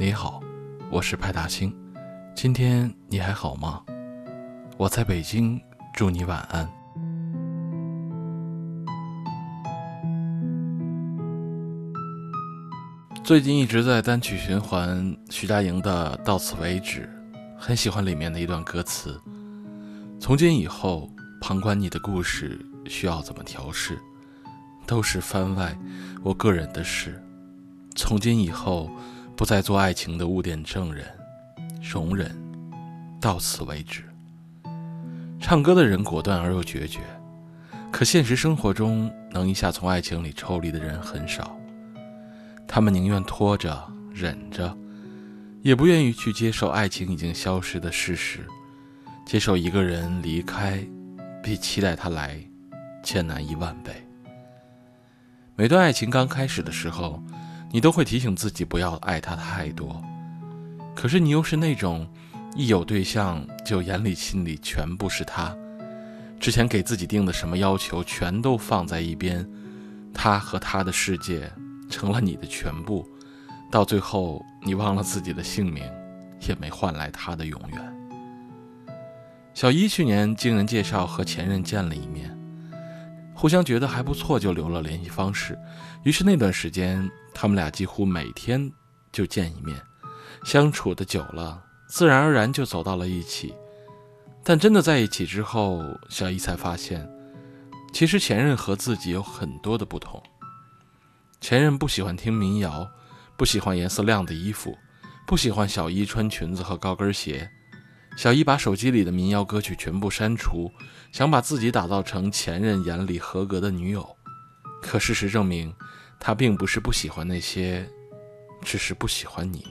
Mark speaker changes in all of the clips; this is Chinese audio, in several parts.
Speaker 1: 你好，我是派大星。今天你还好吗？我在北京，祝你晚安。最近一直在单曲循环徐佳莹的《到此为止》，很喜欢里面的一段歌词：“从今以后，旁观你的故事需要怎么调试，都是番外我个人的事。从今以后。”不再做爱情的污点证人，容忍，到此为止。唱歌的人果断而又决绝，可现实生活中能一下从爱情里抽离的人很少。他们宁愿拖着、忍着，也不愿意去接受爱情已经消失的事实。接受一个人离开，比期待他来艰难一万倍。每段爱情刚开始的时候。你都会提醒自己不要爱他太多，可是你又是那种一有对象就眼里心里全部是他，之前给自己定的什么要求全都放在一边，他和他的世界成了你的全部，到最后你忘了自己的姓名，也没换来他的永远。小一去年经人介绍和前任见了一面。互相觉得还不错，就留了联系方式。于是那段时间，他们俩几乎每天就见一面，相处的久了，自然而然就走到了一起。但真的在一起之后，小伊才发现，其实前任和自己有很多的不同。前任不喜欢听民谣，不喜欢颜色亮的衣服，不喜欢小伊穿裙子和高跟鞋。小伊把手机里的民谣歌曲全部删除，想把自己打造成前任眼里合格的女友。可事实证明，他并不是不喜欢那些，只是不喜欢你。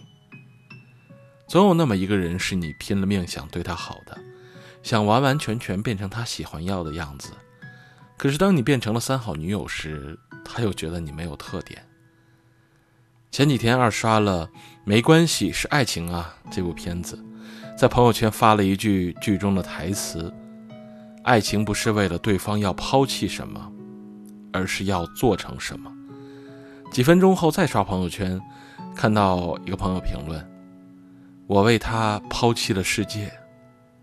Speaker 1: 总有那么一个人是你拼了命想对他好的，想完完全全变成他喜欢要的样子。可是当你变成了三好女友时，他又觉得你没有特点。前几天二刷了《没关系是爱情啊》这部片子。在朋友圈发了一句剧中的台词：“爱情不是为了对方要抛弃什么，而是要做成什么。”几分钟后再刷朋友圈，看到一个朋友评论：“我为他抛弃了世界，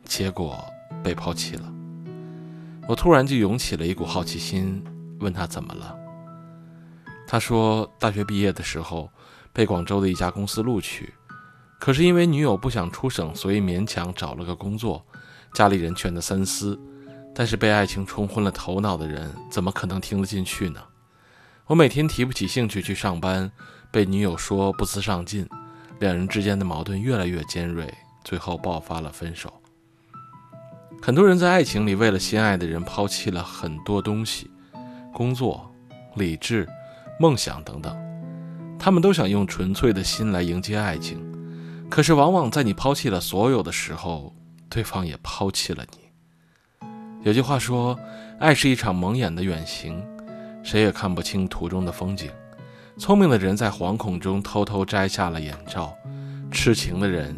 Speaker 1: 结果被抛弃了。”我突然就涌起了一股好奇心，问他怎么了。他说：“大学毕业的时候，被广州的一家公司录取。”可是因为女友不想出省，所以勉强找了个工作。家里人劝他三思，但是被爱情冲昏了头脑的人，怎么可能听得进去呢？我每天提不起兴趣去上班，被女友说不思上进，两人之间的矛盾越来越尖锐，最后爆发了分手。很多人在爱情里为了心爱的人抛弃了很多东西，工作、理智、梦想等等，他们都想用纯粹的心来迎接爱情。可是，往往在你抛弃了所有的时候，对方也抛弃了你。有句话说：“爱是一场蒙眼的远行，谁也看不清途中的风景。”聪明的人在惶恐中偷偷摘下了眼罩，痴情的人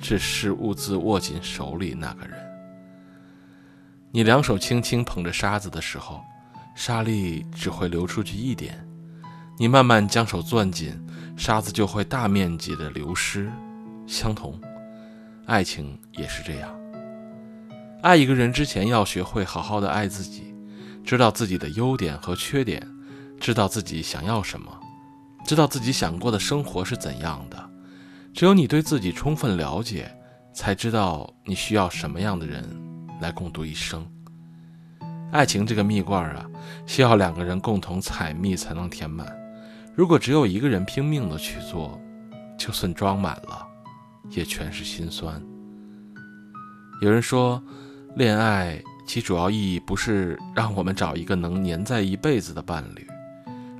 Speaker 1: 只是兀自握紧手里那个人。你两手轻轻捧着沙子的时候，沙粒只会流出去一点；你慢慢将手攥紧，沙子就会大面积的流失。相同，爱情也是这样。爱一个人之前，要学会好好的爱自己，知道自己的优点和缺点，知道自己想要什么，知道自己想过的生活是怎样的。只有你对自己充分了解，才知道你需要什么样的人来共度一生。爱情这个蜜罐啊，需要两个人共同采蜜才能填满。如果只有一个人拼命的去做，就算装满了。也全是心酸。有人说，恋爱其主要意义不是让我们找一个能粘在一辈子的伴侣，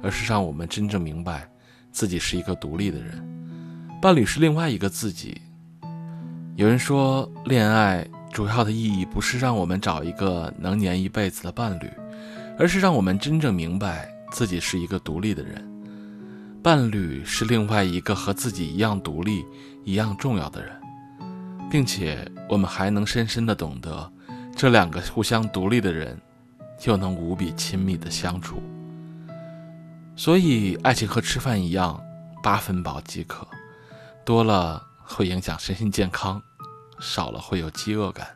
Speaker 1: 而是让我们真正明白自己是一个独立的人，伴侣是另外一个自己。有人说，恋爱主要的意义不是让我们找一个能粘一辈子的伴侣，而是让我们真正明白自己是一个独立的人。伴侣是另外一个和自己一样独立、一样重要的人，并且我们还能深深的懂得，这两个互相独立的人，又能无比亲密的相处。所以，爱情和吃饭一样，八分饱即可。多了会影响身心健康，少了会有饥饿感。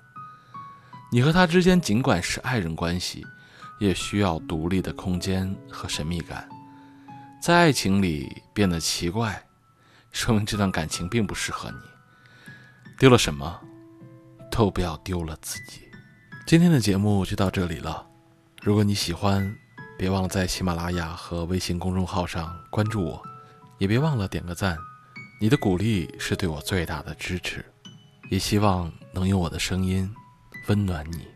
Speaker 1: 你和他之间尽管是爱人关系，也需要独立的空间和神秘感。在爱情里变得奇怪，说明这段感情并不适合你。丢了什么，都不要丢了自己。今天的节目就到这里了。如果你喜欢，别忘了在喜马拉雅和微信公众号上关注我，也别忘了点个赞。你的鼓励是对我最大的支持，也希望能用我的声音。温暖你。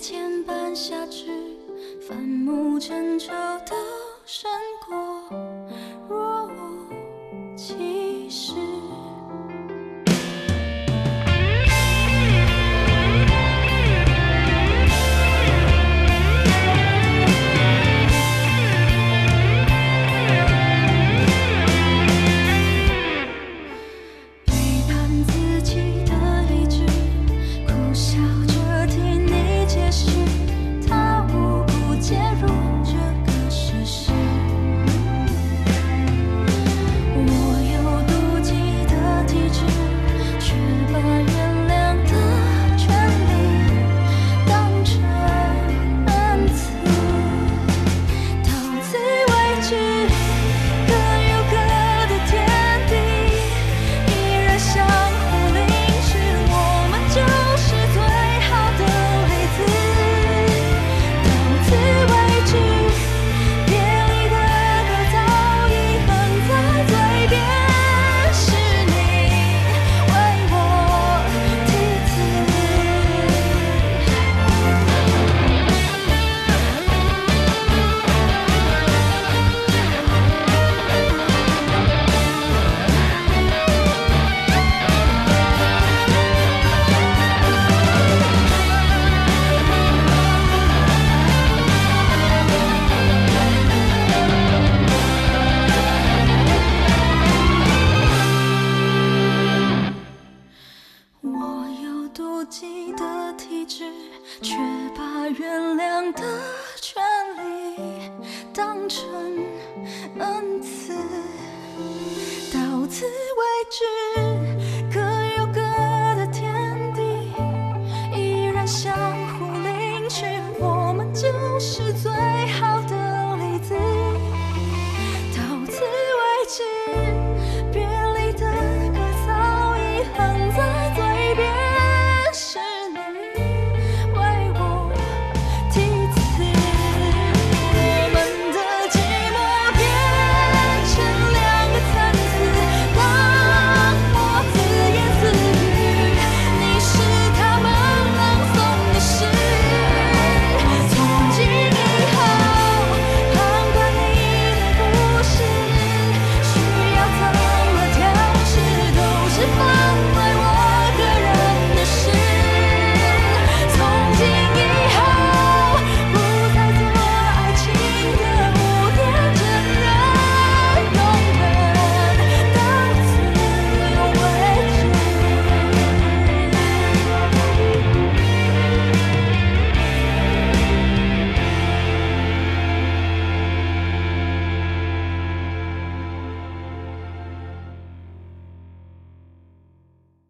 Speaker 2: 牵绊下去，反目成仇都胜不羁的体质，却把原谅的权利当成恩赐，到此为止，各有各的天地，依然相互领取，我们就是最好。